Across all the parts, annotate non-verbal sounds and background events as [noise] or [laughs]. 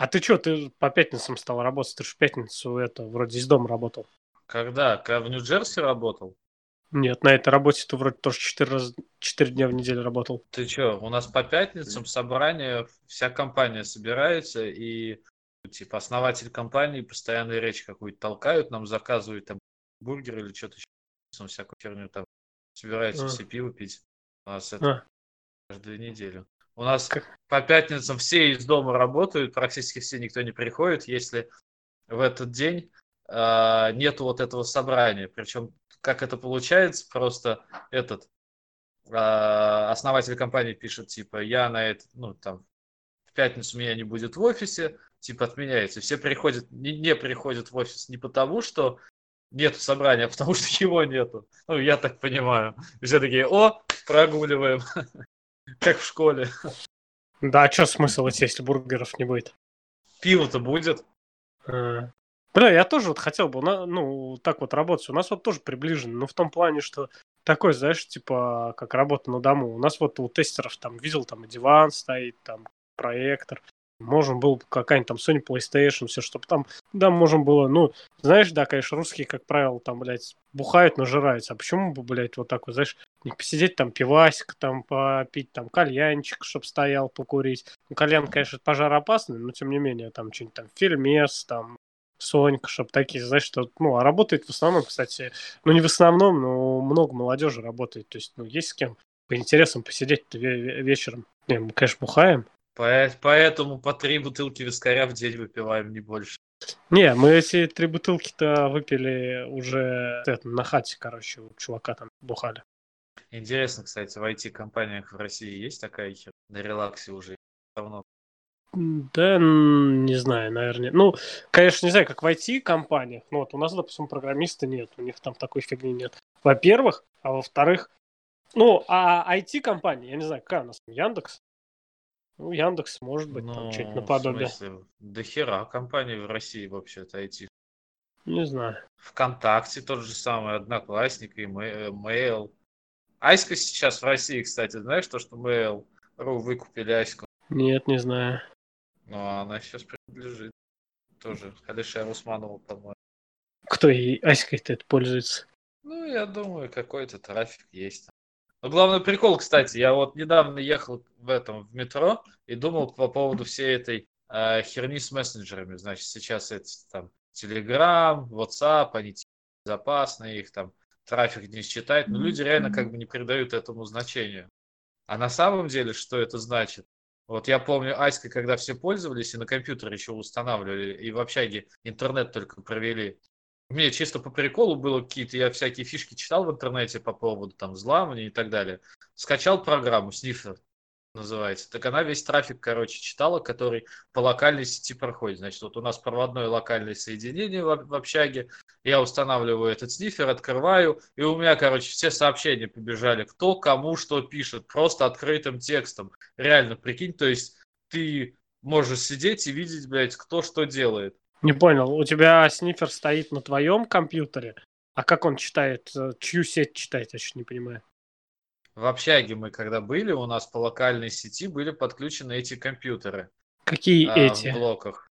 А ты что, ты по пятницам стал работать? Ты же в пятницу это вроде из дома работал. Когда? Когда в Нью-Джерси работал? Нет, на этой работе ты вроде тоже 4, раз, 4 дня в неделю работал. Ты что, у нас по пятницам собрание, вся компания собирается, и типа основатель компании постоянно речь какую-то толкают, нам заказывают там бургер или что-то еще, всякую херню там, собираются а. все пиво пить. У нас это а. каждую неделю. У нас как? по пятницам все из дома работают, практически все, никто не приходит, если в этот день э, нету вот этого собрания. Причем как это получается, просто этот э, основатель компании пишет, типа, я на это, ну, там, в пятницу меня не будет в офисе, типа, отменяется. Все приходят, не, не приходят в офис не потому, что нет собрания, а потому что его нету. Ну, я так понимаю. Все такие, о, прогуливаем. [laughs] Как в школе. Да, а что смысл идти, если бургеров не будет? Пиво-то будет. А. Бля, я тоже вот хотел бы, ну, так вот работать. У нас вот тоже приближено, но в том плане, что такой, знаешь, типа, как работа на дому. У нас вот у тестеров там, видел, там и диван стоит, там проектор. Можем был какая-нибудь там Sony PlayStation, все, чтобы там, да, можем было, ну, знаешь, да, конечно, русские, как правило, там, блядь, бухают, нажираются. А почему бы, блядь, вот так вот, знаешь, не посидеть там пивасик, там попить, там кальянчик, чтобы стоял, покурить. Ну, кальян, конечно, пожароопасный, но тем не менее, там что-нибудь там фильмес, там Сонька, чтобы такие, знаешь, что, ну, а работает в основном, кстати, ну, не в основном, но много молодежи работает, то есть, ну, есть с кем по интересам посидеть вечером. Не, мы, конечно, бухаем. Поэтому по три бутылки вискаря в день выпиваем, не больше. Не, мы эти три бутылки-то выпили уже это, на хате, короче, у чувака там бухали. Интересно, кстати, в IT-компаниях в России есть такая хер на релаксе уже давно? Да, не знаю, наверное. Ну, конечно, не знаю, как в IT-компаниях. Ну, вот у нас, допустим, программиста нет, у них там такой фигни нет. Во-первых, а во-вторых, ну, а IT-компания, я не знаю, какая у нас, Яндекс? Ну, Яндекс, может быть, ну, там что-то наподобие. В смысле, до хера компаний в России вообще-то IT. Не знаю. ВКонтакте тот же самый, Одноклассник и Mail. Айска сейчас в России, кстати, знаешь, то, что Mail.ru выкупили Айску? Нет, не знаю. Ну, она сейчас принадлежит тоже Алишер Усманову, по-моему. Кто ей Аськой-то это пользуется? Ну, я думаю, какой-то трафик есть. Но главный прикол, кстати, я вот недавно ехал в этом, в метро, и думал по поводу всей этой э, херни с мессенджерами. Значит, сейчас это там Telegram, WhatsApp, они безопасные, их там трафик не считает, но люди реально как бы не придают этому значению. А на самом деле, что это значит? Вот я помню Аська, когда все пользовались и на компьютере еще устанавливали, и в общаге интернет только провели. Мне чисто по приколу было какие-то, я всякие фишки читал в интернете по поводу там взламывания и так далее. Скачал программу Sniffer, называется. Так она весь трафик, короче, читала, который по локальной сети проходит. Значит, вот у нас проводное локальное соединение в, в общаге. Я устанавливаю этот снифер, открываю, и у меня, короче, все сообщения побежали. Кто кому что пишет, просто открытым текстом. Реально, прикинь, то есть ты можешь сидеть и видеть, блядь, кто что делает. Не понял, у тебя снифер стоит на твоем компьютере, а как он читает, э, чью сеть читает, я еще не понимаю. В общаге мы когда были, у нас по локальной сети были подключены эти компьютеры. Какие а, эти? В блоках.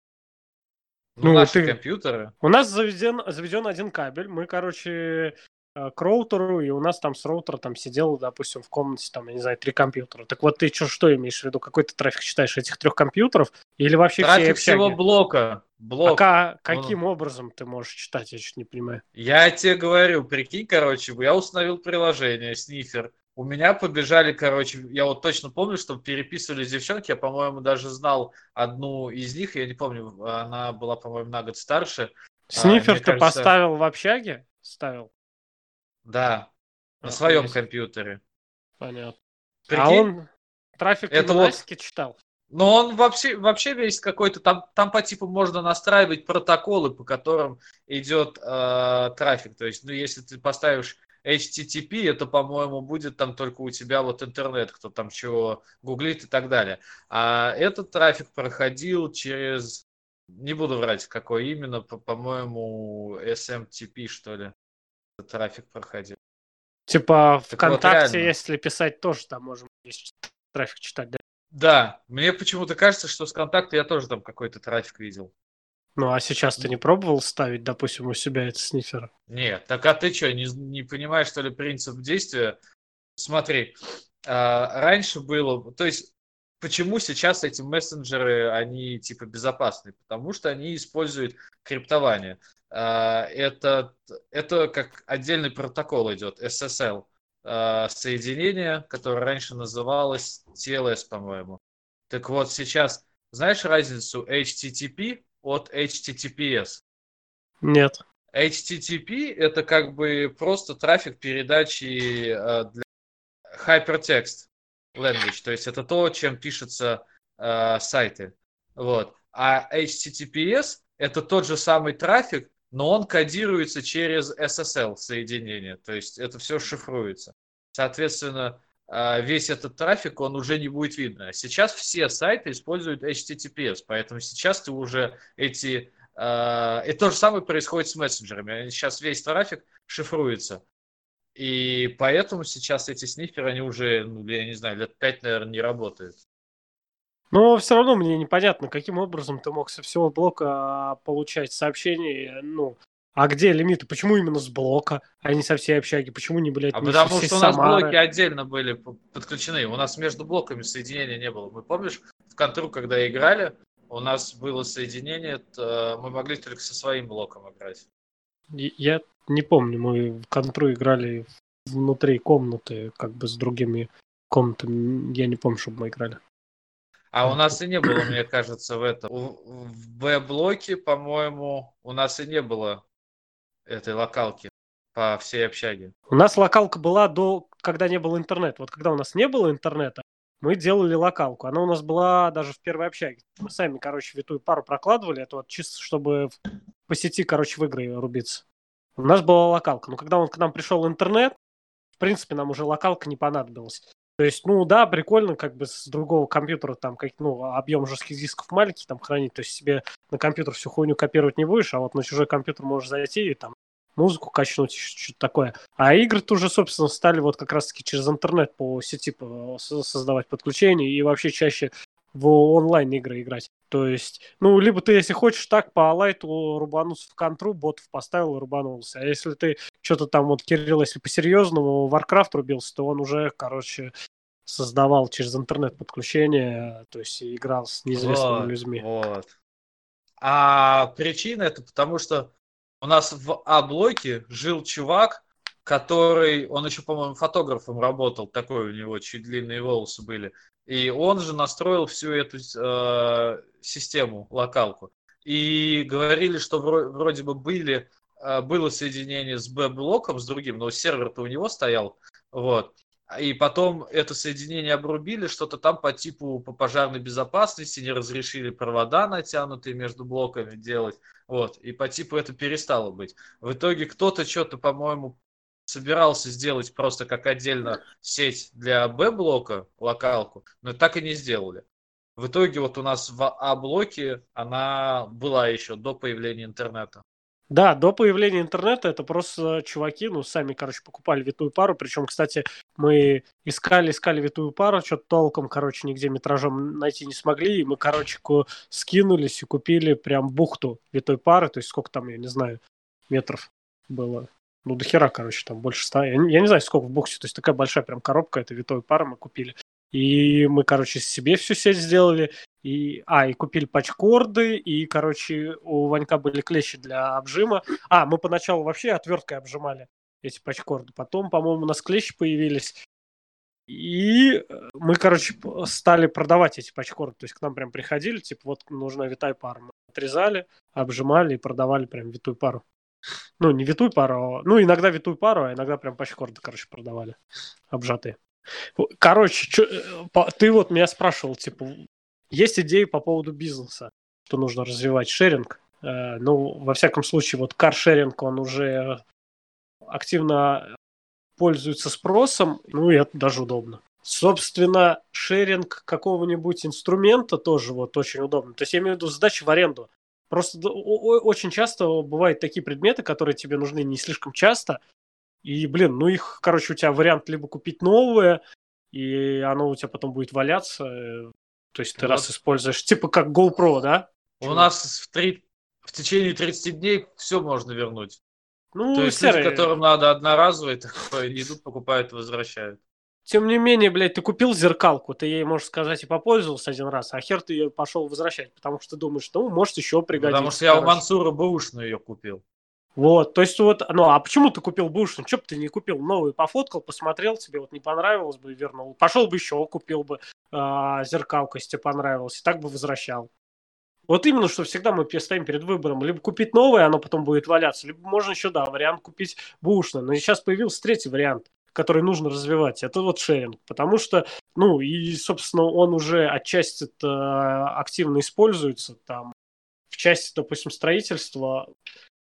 Ну, ну наши ты... компьютеры. У нас заведен, заведен один кабель. Мы, короче, э, к роутеру, и у нас там с роутера там сидело, допустим, в комнате, там, я не знаю, три компьютера. Так вот ты что, что имеешь в виду? Какой ты трафик считаешь этих трех компьютеров? Или вообще трафик все всего блока. Блок. А каким образом ты можешь читать? Я чуть не понимаю. Я тебе говорю, прикинь, короче, я установил приложение, снифер у меня побежали, короче, я вот точно помню, что переписывались девчонки, я, по-моему, даже знал одну из них, я не помню, она была, по-моему, на год старше. А, Снифер ты кажется... поставил в общаге? Ставил? Да, на а, своем есть. компьютере. Понятно. Прикинь? А он трафик Это вот... читал? Но он вообще, вообще весь какой-то, там, там по типу можно настраивать протоколы, по которым идет э, трафик. То есть, ну, если ты поставишь HTTP, это, по-моему, будет там только у тебя вот интернет, кто там чего гуглит и так далее. А этот трафик проходил через, не буду врать, какой именно, по-моему, SMTP, что ли, этот трафик проходил. Типа так ВКонтакте, вот если писать, тоже там можем трафик читать, да? Да, мне почему-то кажется, что с контакта я тоже там какой-то трафик видел. Ну, а сейчас ты не пробовал ставить, допустим, у себя этот снифер? Нет, так а ты что, не, не понимаешь, что ли, принцип действия? Смотри, а, раньше было, то есть почему сейчас эти мессенджеры, они типа безопасны? Потому что они используют криптование. А, это, это как отдельный протокол идет, SSL а, соединение, которое раньше называлось TLS, по-моему. Так вот, сейчас знаешь разницу HTTP от HTTPS? Нет. HTTP это как бы просто трафик передачи для hypertext language, то есть это то, чем пишутся э, сайты. Вот. А HTTPS это тот же самый трафик, но он кодируется через SSL соединение, то есть это все шифруется. Соответственно, э, весь этот трафик, он уже не будет видно. Сейчас все сайты используют HTTPS, поэтому сейчас ты уже эти... И то же самое происходит с мессенджерами. Сейчас весь трафик шифруется. И поэтому сейчас эти сниферы, они уже, ну, я не знаю, лет пять, наверное, не работают. Но все равно мне непонятно, каким образом ты мог со всего блока а, получать сообщения, ну, а где лимиты? Почему именно с блока, а не со всей общаги? Почему не, блядь, а не потому что у нас Самары? блоки отдельно были подключены. У нас между блоками соединения не было. Мы помнишь, в контру, когда играли, у нас было соединение, мы могли только со своим блоком играть. Я не помню, мы в контру играли внутри комнаты, как бы с другими комнатами. Я не помню, чтобы мы играли. А у нас и не было, мне кажется, в этом. В Б-блоке, по-моему, у нас и не было этой локалки по всей общаге. У нас локалка была до, когда не было интернета. Вот когда у нас не было интернета, мы делали локалку. Она у нас была даже в первой общаге. Мы сами, короче, витую пару прокладывали. Это вот чисто, чтобы по сети, короче, в игры рубиться. У нас была локалка. Но когда он к нам пришел интернет, в принципе, нам уже локалка не понадобилась. То есть, ну да, прикольно, как бы с другого компьютера там, как, ну, объем жестких дисков маленький там хранить, то есть себе на компьютер всю хуйню копировать не будешь, а вот на чужой компьютер можешь зайти и там музыку качнуть, что-то такое. А игры-то уже, собственно, стали вот как раз-таки через интернет по сети создавать подключения и вообще чаще в онлайн игры играть. То есть, ну, либо ты, если хочешь, так по лайту рубануться в контру, ботов поставил и рубанулся. А если ты что-то там, вот, Кирилл, если по-серьезному Warcraft рубился, то он уже, короче, создавал через интернет подключение, то есть играл с неизвестными вот, людьми. Вот. А причина это потому, что у нас в А-блоке жил чувак, который, он еще, по-моему, фотографом работал, такой у него чуть длинные волосы были. И он же настроил всю эту э, систему, локалку. И говорили, что вроде бы были, э, было соединение с Б-блоком, с другим, но сервер-то у него стоял. Вот. И потом это соединение обрубили, что-то там по типу по пожарной безопасности не разрешили провода натянутые между блоками делать. Вот. И по типу это перестало быть. В итоге кто-то что-то, по-моему, собирался сделать просто как отдельно сеть для Б-блока, локалку, но так и не сделали. В итоге вот у нас в А-блоке она была еще до появления интернета. Да, до появления интернета это просто чуваки, ну, сами, короче, покупали витую пару. Причем, кстати, мы искали, искали витую пару, что-то толком, короче, нигде метражом найти не смогли. И мы, короче, скинулись и купили прям бухту витой пары. То есть сколько там, я не знаю, метров было. Ну, до хера, короче, там больше ста. Я, я не знаю, сколько в боксе. То есть такая большая прям коробка, это витой пара мы купили. И мы, короче, себе всю сеть сделали. И, а, и купили пачкорды, и, короче, у Ванька были клещи для обжима. А, мы поначалу вообще отверткой обжимали эти пачкорды. Потом, по-моему, у нас клещи появились. И э, мы, короче, стали продавать эти пачкорды. То есть к нам прям приходили, типа, вот нужна витая пара. Мы отрезали, обжимали и продавали прям витую пару. Ну, не витую пару, а, ну, иногда витую пару, а иногда прям пачкорды, короче, продавали. Обжатые. Короче, чё, э, ты вот меня спрашивал, типа, есть идеи по поводу бизнеса, что нужно развивать шеринг. Э, ну, во всяком случае, вот каршеринг, он уже активно пользуется спросом, ну и это даже удобно. Собственно, шеринг какого-нибудь инструмента тоже вот очень удобно. То есть я имею в виду сдачу в аренду. Просто очень часто бывают такие предметы, которые тебе нужны не слишком часто. И, блин, ну их, короче, у тебя вариант либо купить новое, и оно у тебя потом будет валяться. То есть ты вот. раз используешь, типа как GoPro, да? У Чего? нас в, три, в течение 30 дней все можно вернуть. Ну, То есть серый... люди, которым надо одноразовый, [laughs] такое, идут, покупают, возвращают. Тем не менее, блядь, ты купил зеркалку, ты ей, можешь сказать, и попользовался один раз, а хер ты ее пошел возвращать, потому что думаешь, ну, может, еще пригодится. Потому что я короче. у Мансура бэушную ее купил. Вот, то есть вот, ну, а почему ты купил бэушную? Че бы ты не купил новый, пофоткал, посмотрел, тебе вот не понравилось бы, вернул. Пошел бы еще, купил бы э, зеркалку, если тебе понравилось, и так бы возвращал. Вот именно, что всегда мы стоим перед выбором. Либо купить новое, оно потом будет валяться, либо можно еще, да, вариант купить бушное. Но сейчас появился третий вариант, который нужно развивать. Это вот шеринг. Потому что, ну, и, собственно, он уже отчасти активно используется там в части, допустим, строительства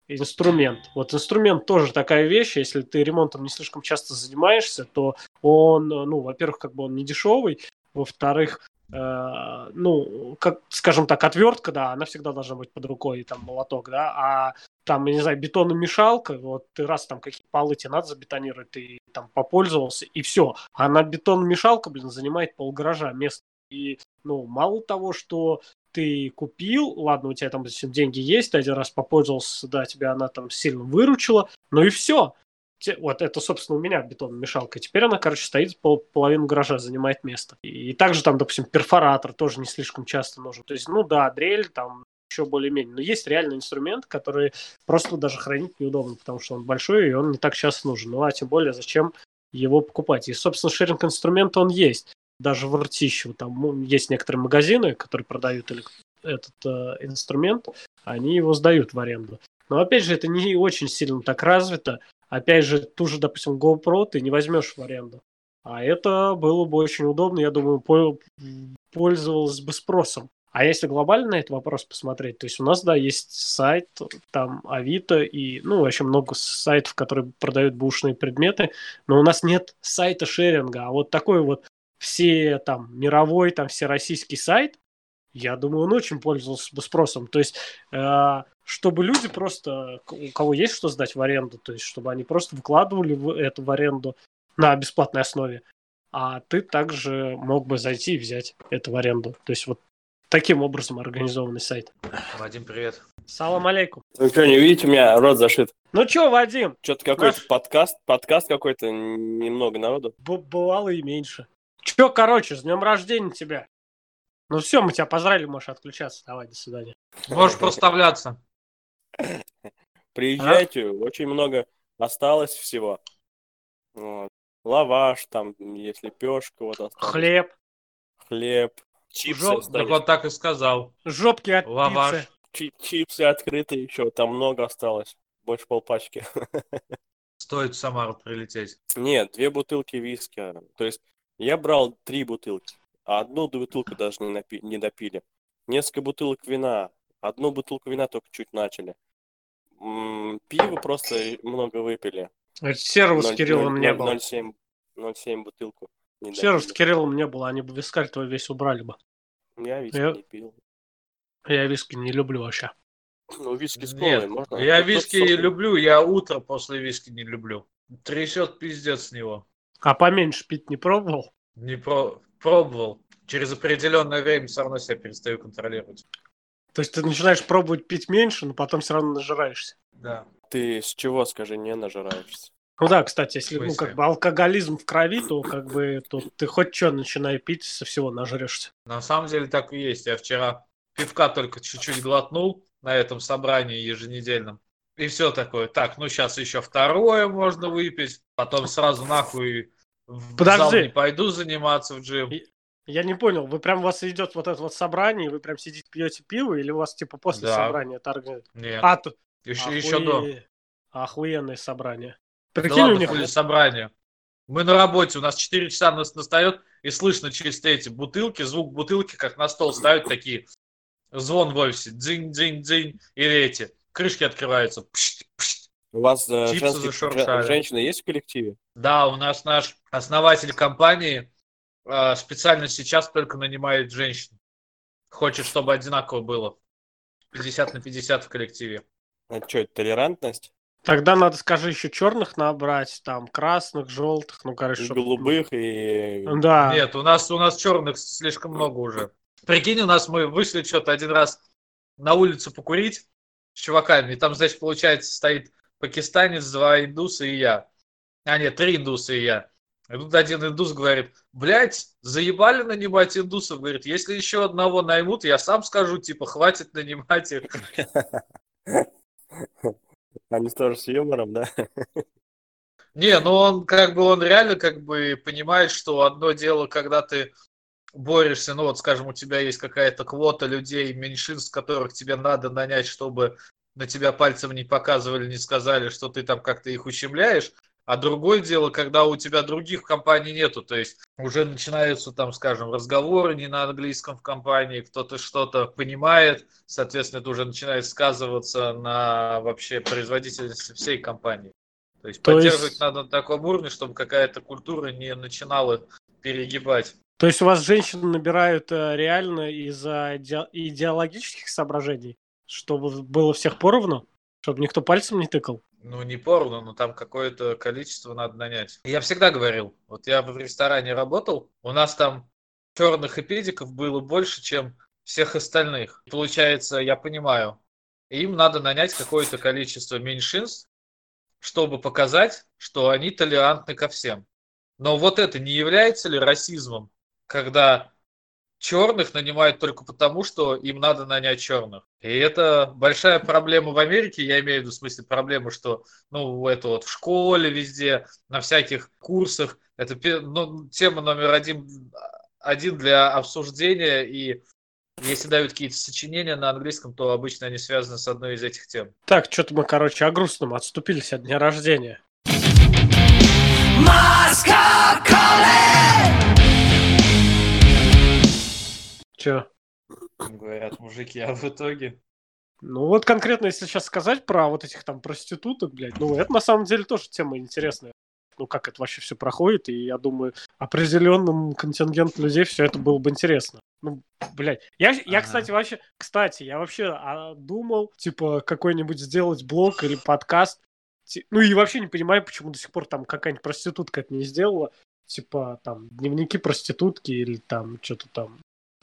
инструмент. Вот инструмент тоже такая вещь, если ты ремонтом не слишком часто занимаешься, то он, ну, во-первых, как бы он не дешевый, во-вторых, Э, ну, как, скажем так, отвертка, да, она всегда должна быть под рукой, там, молоток, да, а там, я не знаю, бетономешалка, вот ты раз там какие полы тебе надо забетонировать, ты там попользовался, и все. А на бетономешалка, блин, занимает пол гаража места. И, ну, мало того, что ты купил, ладно, у тебя там, допустим, деньги есть, ты один раз попользовался, да, тебя она там сильно выручила, ну и все вот это, собственно, у меня бетономешалка. Теперь она, короче, стоит пол, половину гаража, занимает место. И, и также там, допустим, перфоратор тоже не слишком часто нужен. То есть, ну да, дрель там еще более-менее. Но есть реальный инструмент, который просто даже хранить неудобно, потому что он большой и он не так часто нужен. Ну а тем более, зачем его покупать? И, собственно, шеринг инструмент он есть. Даже в Ртищево там есть некоторые магазины, которые продают этот э, инструмент, они его сдают в аренду. Но опять же, это не очень сильно так развито. Опять же, ту же, допустим, GoPro ты не возьмешь в аренду. А это было бы очень удобно, я думаю, пользовалось бы спросом. А если глобально на этот вопрос посмотреть, то есть у нас, да, есть сайт, там Авито и, ну, вообще много сайтов, которые продают бушные предметы, но у нас нет сайта шеринга, а вот такой вот все там мировой, там все российский сайт, я думаю, он очень пользовался бы спросом. То есть э, чтобы люди просто, у кого есть что сдать в аренду, то есть чтобы они просто выкладывали это в аренду на бесплатной основе, а ты также мог бы зайти и взять это в аренду. То есть вот таким образом организованный сайт. Вадим, привет. Салам алейкум. Вы что, не видите, у меня рот зашит. Ну что, Вадим? Что-то какой-то Наш... подкаст, подкаст какой-то, немного народу. Б бывало и меньше. Че, короче, с днем рождения тебя. Ну все, мы тебя поздравили, можешь отключаться. Давай, до свидания. Можешь проставляться. Приезжайте, а? очень много осталось всего. Вот. Лаваш, там, если пешка, вот осталось. Хлеб. Хлеб. Чипсы Жоп... Так он так и сказал. Жопки от Лаваш. пиццы. чипсы открытые еще, там много осталось. Больше полпачки. [laughs] Стоит в Самару прилететь. Нет, две бутылки виски. То есть я брал три бутылки, а одну бутылку даже не, напи- не допили. Несколько бутылок вина. Одну бутылку вина только чуть начали пиво просто много выпили. Серого с Кириллом не было. 0,7 0,7 бутылку. Серого с Кириллом не было, они бы вискарь твой весь убрали бы. Я виски я... не пил. Я виски не люблю вообще. Ну, виски с колой Нет, можно. Я виски не люблю, я утро после виски не люблю. Трясет пиздец с него. А поменьше пить не пробовал? Не про... пробовал. Через определенное время все равно себя перестаю контролировать. То есть ты начинаешь пробовать пить меньше, но потом все равно нажираешься. Да. Ты с чего, скажи, не нажираешься? Ну да, кстати, если ну, как бы алкоголизм в крови, то как бы то ты хоть что начинай пить, со всего нажрешься. На самом деле так и есть. Я вчера пивка только чуть-чуть глотнул на этом собрании еженедельном. И все такое. Так, ну сейчас еще второе можно выпить, потом сразу нахуй в Подожди. зал не пойду заниматься в джим. Я не понял, вы прям у вас идет вот это вот собрание, вы прям сидите пьете пиво, или у вас типа после да. собрания торгуют? Нет. А, то... еще, Охуе... еще до. Охуенное собрание. Прикинь, да ладно, у них... собрание. Мы на работе, у нас 4 часа нас настает, и слышно через эти бутылки, звук бутылки, как на стол ставят такие. Звон в офисе, дзинь-дзинь-дзинь, или эти, крышки открываются. Пшт, пшт. У вас э, женские, женщины есть в коллективе? Да, у нас наш основатель компании, а, специально сейчас только нанимает женщин. Хочет, чтобы одинаково было. 50 на 50 в коллективе. А что, это толерантность? Тогда надо, скажи, еще черных набрать, там, красных, желтых, ну, короче, и чтобы... голубых и... Да. Нет, у нас, у нас черных слишком много уже. Прикинь, у нас мы вышли что-то один раз на улицу покурить с чуваками, и там, значит, получается, стоит пакистанец, два индуса и я. А, нет, три индуса и я. И тут один индус говорит, блядь, заебали нанимать индусов. Говорит, если еще одного наймут, я сам скажу, типа, хватит нанимать их. [laughs] Они тоже с юмором, да? Не, ну он как бы, он реально как бы понимает, что одно дело, когда ты борешься, ну вот, скажем, у тебя есть какая-то квота людей, меньшинств, которых тебе надо нанять, чтобы на тебя пальцем не показывали, не сказали, что ты там как-то их ущемляешь, а другое дело, когда у тебя других компаний нету, то есть уже начинаются там, скажем, разговоры не на английском в компании, кто-то что-то понимает, соответственно, это уже начинает сказываться на вообще производительности всей компании. То есть то поддерживать есть... надо на таком уровне, чтобы какая-то культура не начинала перегибать. То есть у вас женщин набирают э, реально из-за идеологических соображений, чтобы было всех поровну, чтобы никто пальцем не тыкал? Ну, не поровну, но там какое-то количество надо нанять. Я всегда говорил, вот я в ресторане работал, у нас там черных и педиков было больше, чем всех остальных. Получается, я понимаю, им надо нанять какое-то количество меньшинств, чтобы показать, что они толерантны ко всем. Но вот это не является ли расизмом? когда черных нанимают только потому, что им надо нанять черных. И это большая проблема в Америке, я имею в виду в смысле проблему, что ну, это вот в школе везде, на всяких курсах, это ну, тема номер один, один для обсуждения, и если дают какие-то сочинения на английском, то обычно они связаны с одной из этих тем. Так, что-то мы, короче, о грустном отступились от дня рождения. Че? Говорят мужики, а в итоге? Ну вот конкретно, если сейчас сказать про вот этих там проституток, блядь, ну это на самом деле тоже тема интересная. Ну как это вообще все проходит, и я думаю, определенным контингентом людей все это было бы интересно. Ну, блядь. Я, я ага. кстати, вообще, кстати, я вообще а, думал, типа, какой-нибудь сделать блог или подкаст. Ну и вообще не понимаю, почему до сих пор там какая-нибудь проститутка это не сделала. Типа, там, дневники проститутки или там что-то там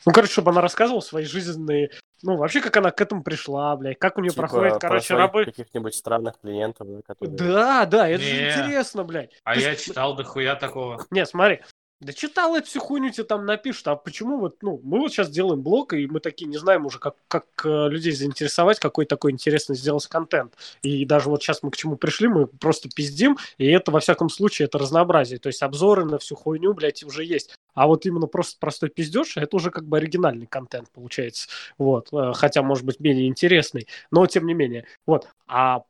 ну, короче, чтобы она рассказывала свои жизненные... Ну, вообще, как она к этому пришла, блядь, как у нее типа, проходит, короче, работа. каких-нибудь странных клиентов, которые... Да, да, это не. же интересно, блядь. А Ты... я читал дохуя такого. Не, смотри, да читал эту всю хуйню тебе там напишут, а почему вот, ну, мы вот сейчас делаем блог, и мы такие не знаем уже, как, как э, людей заинтересовать, какой такой интересный сделать контент. И даже вот сейчас мы к чему пришли, мы просто пиздим, и это, во всяком случае, это разнообразие. То есть обзоры на всю хуйню, блядь, уже есть. А вот именно просто простой пиздеж, это уже как бы оригинальный контент получается. Вот. Э, хотя, может быть, менее интересный, но тем не менее. Вот. А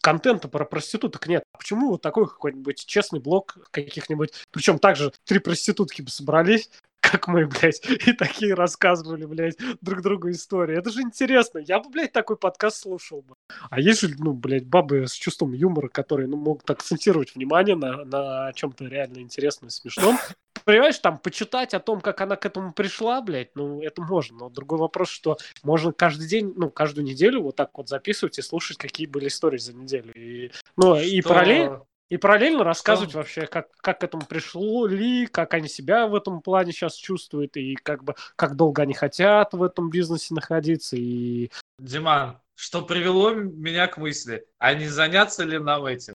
контента про проституток нет. Почему вот такой какой-нибудь честный блог каких-нибудь... Причем также три проститутки бы собрались, [laughs] как мы, блядь, [laughs] и такие рассказывали, блядь, друг другу истории. Это же интересно. Я бы, блядь, такой подкаст слушал бы. А есть же, ну, блядь, бабы с чувством юмора, которые, ну, могут акцентировать внимание на, на чем-то реально интересном и смешном. Понимаешь, там, почитать о том, как она к этому пришла, блядь, ну, это можно. Но другой вопрос, что можно каждый день, ну, каждую неделю вот так вот записывать и слушать, какие были истории за неделю. И, ну, что... и параллельно и параллельно рассказывать Что? вообще, как, как к этому пришло ли, как они себя в этом плане сейчас чувствуют, и как бы как долго они хотят в этом бизнесе находиться. И... Диман, что привело меня к мысли, а не заняться ли нам этим?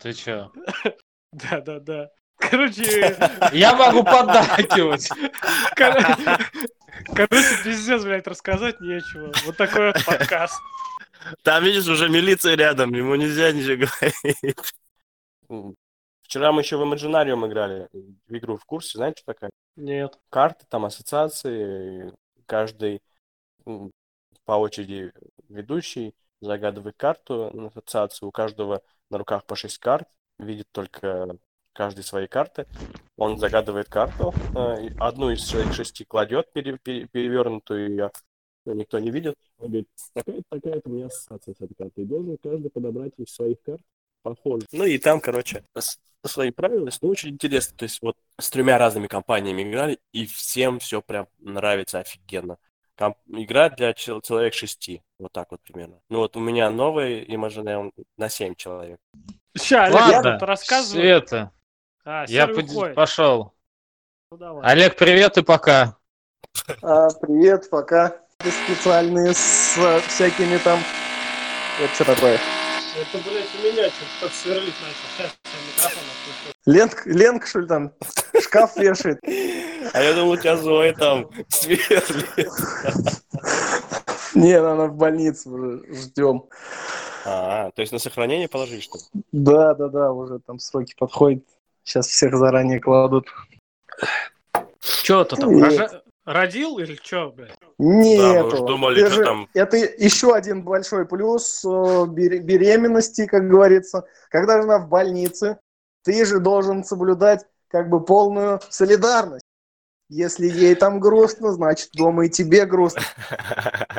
Ты чё? [laughs] Да-да-да. Короче... [laughs] Я могу поддакивать. [laughs] Короче, пиздец, блядь, рассказать нечего. Вот такой вот подкаст. Там, видишь, уже милиция рядом, ему нельзя ничего говорить. Вчера мы еще в Imaginarium играли в игру в курсе, знаете, такая? Нет. Карты, там ассоциации, каждый по очереди ведущий загадывает карту на ассоциацию, у каждого на руках по шесть карт, видит только каждой свои карты. Он загадывает карту, э, одну из своих шести кладет пере, пере, перевернутую, ее никто не видит. Он говорит, такая-то, такая-то у меня ассоциация с этой картой. Должен каждый подобрать из своих карт похоже. Ну и там, короче, свои правила, ну, очень интересно. То есть вот с тремя разными компаниями играли, и всем все прям нравится офигенно. Комп... Игра для человек шести, вот так вот примерно. Ну вот у меня новый Imagineer на семь человек. Ща, Олег, Ладно, что-то рассказывай. Света, А, я уходит. пошел. Ну, давай. Олег, привет и пока. А, привет, пока. Специальные с всякими там... Это что такое? Это, блядь, у меня что-то сверлить начал. Сейчас микрофон отключу. Ленк, Ленка, что ли, там шкаф вешает? А я думал, у тебя Зоя там сверлит. Не, она в больнице уже ждем. А, то есть на сохранение положили, что ли? Да, да, да, уже там сроки подходят. Сейчас всех заранее кладут. Че ты там, рожа- родил или что, блядь? Нет, мы уж думали, что там. это еще один большой плюс бере- беременности, как говорится. Когда жена в больнице, ты же должен соблюдать как бы полную солидарность. Если ей там грустно, значит дома и тебе грустно.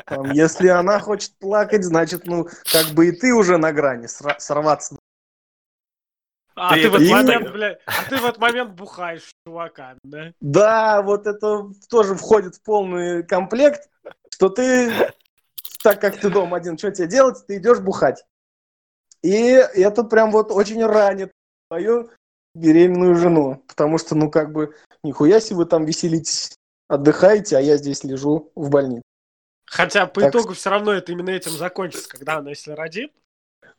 Там, если она хочет плакать, значит, ну, как бы и ты уже на грани сорваться. А Ты ты, в это этот момент, блядь, а ты в этот момент бухаешь с чуваками, да? Да, вот это тоже входит в полный комплект, что ты, так как ты дома один, что тебе делать, ты идешь бухать. И это прям вот очень ранит твою беременную жену, потому что, ну, как бы, нихуя себе вы там веселитесь, отдыхаете, а я здесь лежу в больнице. Хотя по Так. итогу все равно это именно этим закончится, когда она, если родит,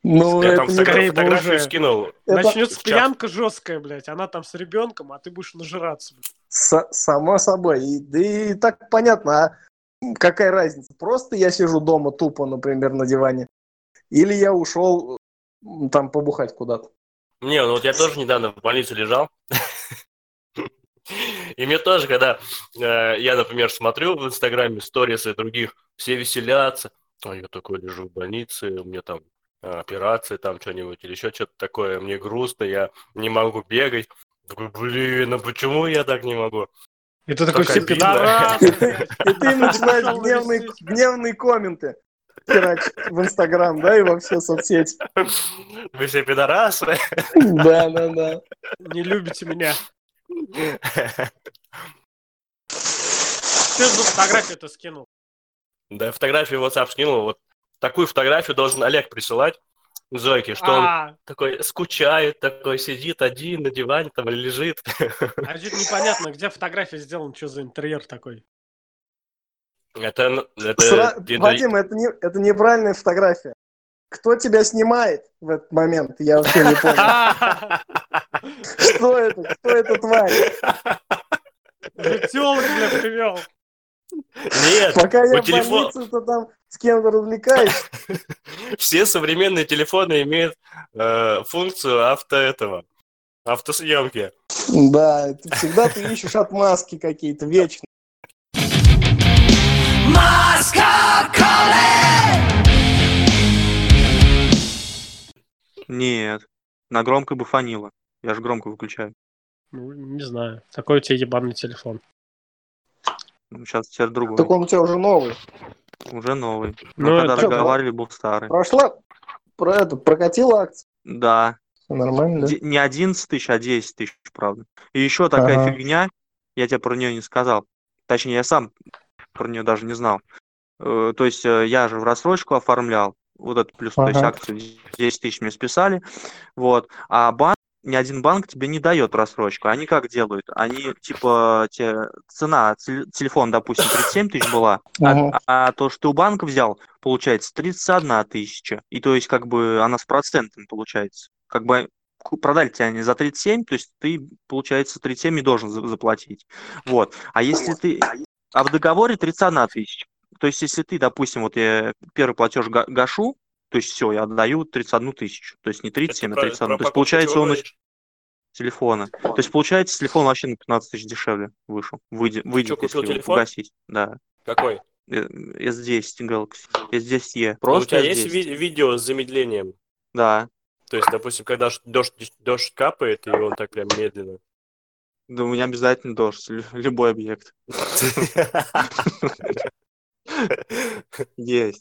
Ну, Я это там скорее фотографию уже. скинул. это начнется пьянка жесткая, блядь. Она там с ребенком, а ты будешь нажираться. блядь. С- само собой. И, да и так понятно, а какая разница? Просто я сижу дома тупо, например, на диване, или я ушел там побухать куда-то. Не, ну вот я тоже недавно в больнице лежал. И мне тоже, когда э, я, например, смотрю в Инстаграме сторисы других, все веселятся, а я такой лежу в больнице, у меня там э, операция, там что-нибудь или еще что-то такое, мне грустно, я не могу бегать. Такой, блин, а почему я так не могу? И ты такой, Так все пидорасы. [laughs] И ты начинаешь гневные комменты херачить в Инстаграм, да, и во все соцсети. Вы все пидорасы. Да, да, да. Не любите меня. Ты за фотографию-то скинул. Да, фотографию в WhatsApp скинул, вот такую фотографию должен Олег присылать Зойке, что он А, такой скучает, такой сидит один на диване там или лежит. а непонятно, где фотография сделана, что за интерьер такой. Это, это, Сра- это- Вадим, это, не, это неправильная фотография. Кто тебя снимает в этот момент? Я вообще не понял. [laughs] Что это? Кто это тварь? Телок, бля, привел. Нет, Пока я у в телефон- больнице, то там с кем-то развлекаюсь. [laughs] все современные телефоны имеют э, функцию авто этого, автосъемки. Да, ты всегда ты ищешь отмазки какие-то вечно. Нет, на громкой бы фанило. Я же громко выключаю. Ну, не знаю. Такой у тебя ебаный телефон. Сейчас теперь другой. Так он у тебя уже новый. Уже новый. Ну, Ну, когда это- разговаривали, был старый. Прошла, про это, прокатила акция. Да. Всё нормально, да? Де- Не 11 тысяч, а 10 тысяч, правда. И еще такая Ага. фигня, я тебе про нее не сказал. Точнее, я сам про нее даже не знал. Э, То есть э, я же в рассрочку оформлял, вот эту плюс, то есть Ага. акцию 10 тысяч мне списали, вот. А банк, ни один банк тебе не дает рассрочку. Они как делают? Они, типа, те, цена теле- телефона, допустим, 37 тысяч была, а, Ага. а то, что ты у банка взял, получается 31 тысяча. И то есть, как бы, она с процентом получается. Как бы продали тебя они за 37, то есть ты, получается, 37 не должен за- заплатить. Вот. А если ты... А в договоре 31 тысяча. То есть, если ты, допустим, вот я первый платеж га- гашу, то есть все, я отдаю 31 тысячу. То есть не 37, а 31. То есть, получается, он телефона. То есть, получается, телефон вообще на 15 тысяч дешевле вышел. Выйдет, выйдет купил если телефон? погасить. Да. Какой? Э, S10 Galaxy. S10e. Ну, у Просто тебя есть S10. ви- видео с замедлением? Да. То есть, допустим, когда дождь, дождь капает, и он так прям медленно. Да у меня обязательно дождь, лю- любой объект. [laughs] [laughs] Есть.